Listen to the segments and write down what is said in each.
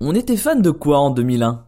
On était fan de quoi en 2001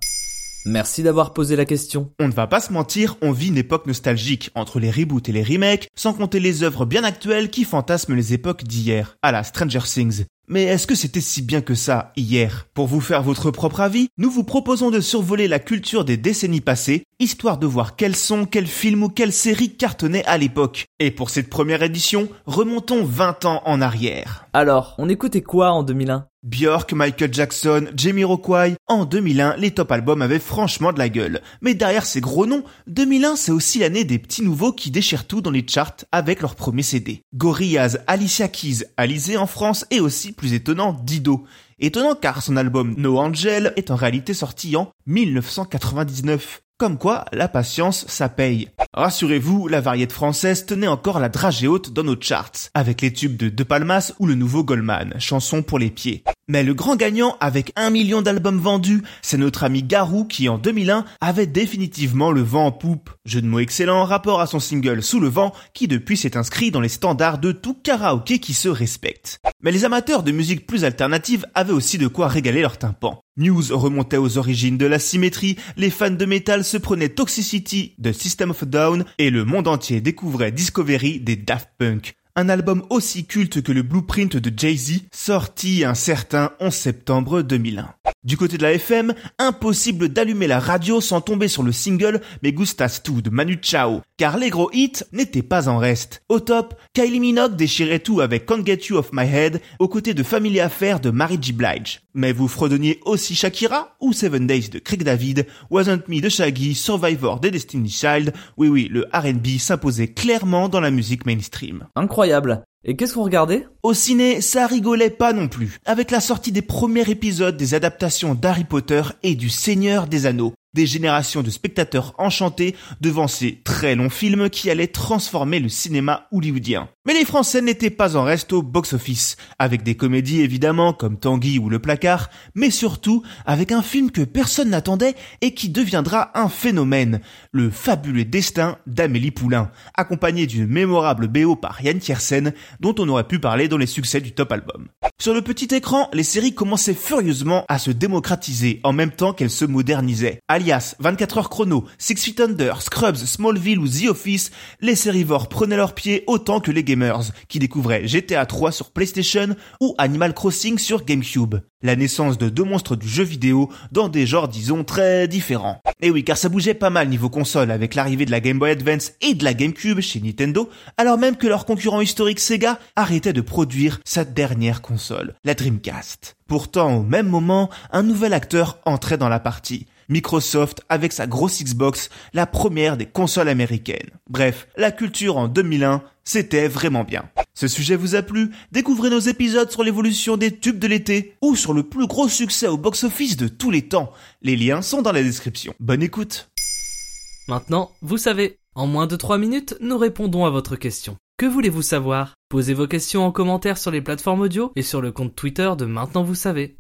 Merci d'avoir posé la question. On ne va pas se mentir, on vit une époque nostalgique, entre les reboots et les remakes, sans compter les œuvres bien actuelles qui fantasment les époques d'hier, à la Stranger Things. Mais est-ce que c'était si bien que ça hier? Pour vous faire votre propre avis, nous vous proposons de survoler la culture des décennies passées, histoire de voir quels sons, quels films ou quelles séries cartonnaient à l'époque. Et pour cette première édition, remontons 20 ans en arrière. Alors, on écoutait quoi en 2001 Björk, Michael Jackson, Jamie Rockway. En 2001, les top albums avaient franchement de la gueule. Mais derrière ces gros noms, 2001 c'est aussi l'année des petits nouveaux qui déchirent tout dans les charts avec leur premier CD. Gorillaz, Alicia Keys, Alizé en France et aussi plus étonnant, Dido. Étonnant car son album No Angel est en réalité sorti en 1999. Comme quoi, la patience, ça paye. Rassurez-vous, la variété française tenait encore la dragée haute dans nos charts, avec les tubes de De Palmas ou le nouveau Goldman, chanson pour les pieds. Mais le grand gagnant avec un million d'albums vendus, c'est notre ami Garou qui en 2001 avait définitivement le vent en poupe. Jeu de mots excellent en rapport à son single Sous le vent qui depuis s'est inscrit dans les standards de tout karaoké qui se respecte. Mais les amateurs de musique plus alternative avaient aussi de quoi régaler leur tympan. News remontait aux origines de la symétrie, les fans de métal se prenaient Toxicity de System of a Down et le monde entier découvrait Discovery des Daft Punk. Un album aussi culte que le Blueprint de Jay-Z, sorti un certain 11 septembre 2001. Du côté de la FM, impossible d'allumer la radio sans tomber sur le single Me Gustas Tu de Manu Chao, car les gros hits n'étaient pas en reste. Au top, Kylie Minogue déchirait tout avec Can't Get You Off My Head, aux côtés de Family Affair de Mary J. Blige. Mais vous fredonniez aussi Shakira ou Seven Days de Craig David, Wasn't Me de Shaggy, Survivor des Destiny Child. Oui oui, le R&B s'imposait clairement dans la musique mainstream. Incroyable. Et qu'est-ce qu'on regardait? Au ciné, ça rigolait pas non plus, avec la sortie des premiers épisodes des adaptations d'Harry Potter et du Seigneur des Anneaux des générations de spectateurs enchantés devant ces très longs films qui allaient transformer le cinéma hollywoodien. Mais les Français n'étaient pas en reste au box-office, avec des comédies évidemment comme Tanguy ou Le Placard, mais surtout avec un film que personne n'attendait et qui deviendra un phénomène, le fabuleux destin d'Amélie Poulain, accompagné d'une mémorable BO par Yann Tiersen, dont on aurait pu parler dans les succès du top album. Sur le petit écran, les séries commençaient furieusement à se démocratiser en même temps qu'elles se modernisaient. Alias, 24 heures chrono, Six Feet Under, Scrubs, Smallville ou The Office, les sérivores prenaient leurs pieds autant que les gamers, qui découvraient GTA 3 sur PlayStation ou Animal Crossing sur GameCube. La naissance de deux monstres du jeu vidéo dans des genres disons très différents. Et oui, car ça bougeait pas mal niveau console avec l'arrivée de la Game Boy Advance et de la GameCube chez Nintendo, alors même que leur concurrent historique Sega arrêtait de produire sa dernière console, la Dreamcast. Pourtant, au même moment, un nouvel acteur entrait dans la partie. Microsoft avec sa grosse Xbox, la première des consoles américaines. Bref, la culture en 2001, c'était vraiment bien. Ce sujet vous a plu? Découvrez nos épisodes sur l'évolution des tubes de l'été ou sur le plus gros succès au box-office de tous les temps. Les liens sont dans la description. Bonne écoute Maintenant, vous savez. En moins de 3 minutes, nous répondons à votre question. Que voulez-vous savoir? Posez vos questions en commentaire sur les plateformes audio et sur le compte Twitter de Maintenant vous savez.